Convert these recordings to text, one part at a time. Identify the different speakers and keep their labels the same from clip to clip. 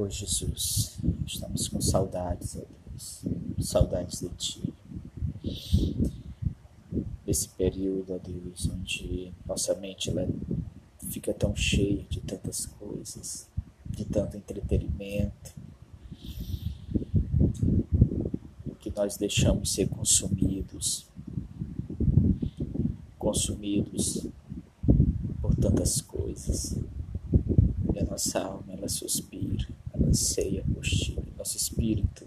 Speaker 1: Oh Jesus, estamos com saudades, ó Deus, saudades de Ti. Desse período, ó Deus, onde nossa mente ela fica tão cheia de tantas coisas, de tanto entretenimento, que nós deixamos ser consumidos, consumidos por tantas coisas. A nossa alma, ela suspira anseia por ti, nosso espírito,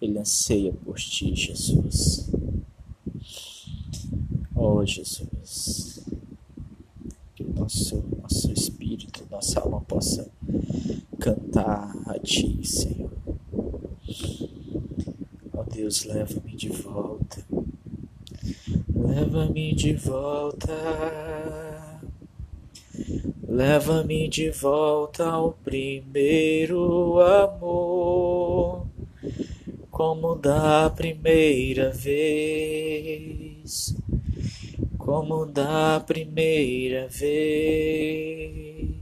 Speaker 1: ele anseia por ti, Jesus. Oh, Jesus, que o nosso, nosso espírito, nossa alma possa cantar a ti, Senhor. Oh Deus, leva-me de volta, leva-me de volta Leva-me de volta ao primeiro amor, como da primeira vez, como da primeira vez.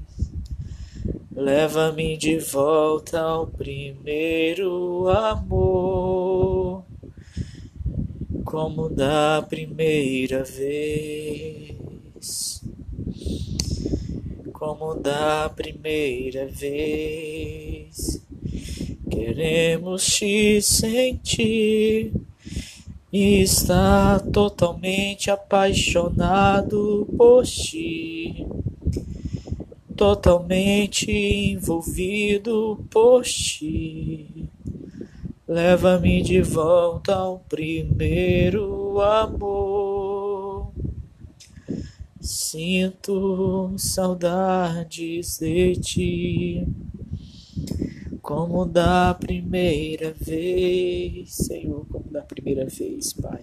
Speaker 1: Leva-me de volta ao primeiro amor, como da primeira vez como da primeira vez. Queremos te sentir e estar totalmente apaixonado por ti, totalmente envolvido por ti. Leva-me de volta ao primeiro amor. Sinto saudades de ti, como da primeira vez, Senhor, como da primeira vez, Pai.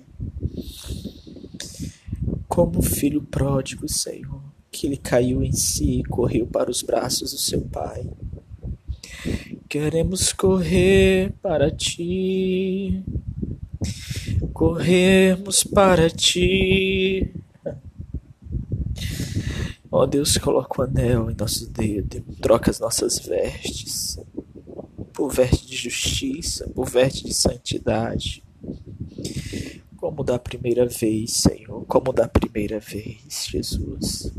Speaker 1: Como filho pródigo, Senhor, que ele caiu em si e correu para os braços do seu Pai. Queremos correr para ti, corremos para ti Ó oh, Deus, coloca o anel em nosso dedo, troca as nossas vestes por veste de justiça, por veste de santidade. Como da primeira vez, Senhor, como da primeira vez, Jesus.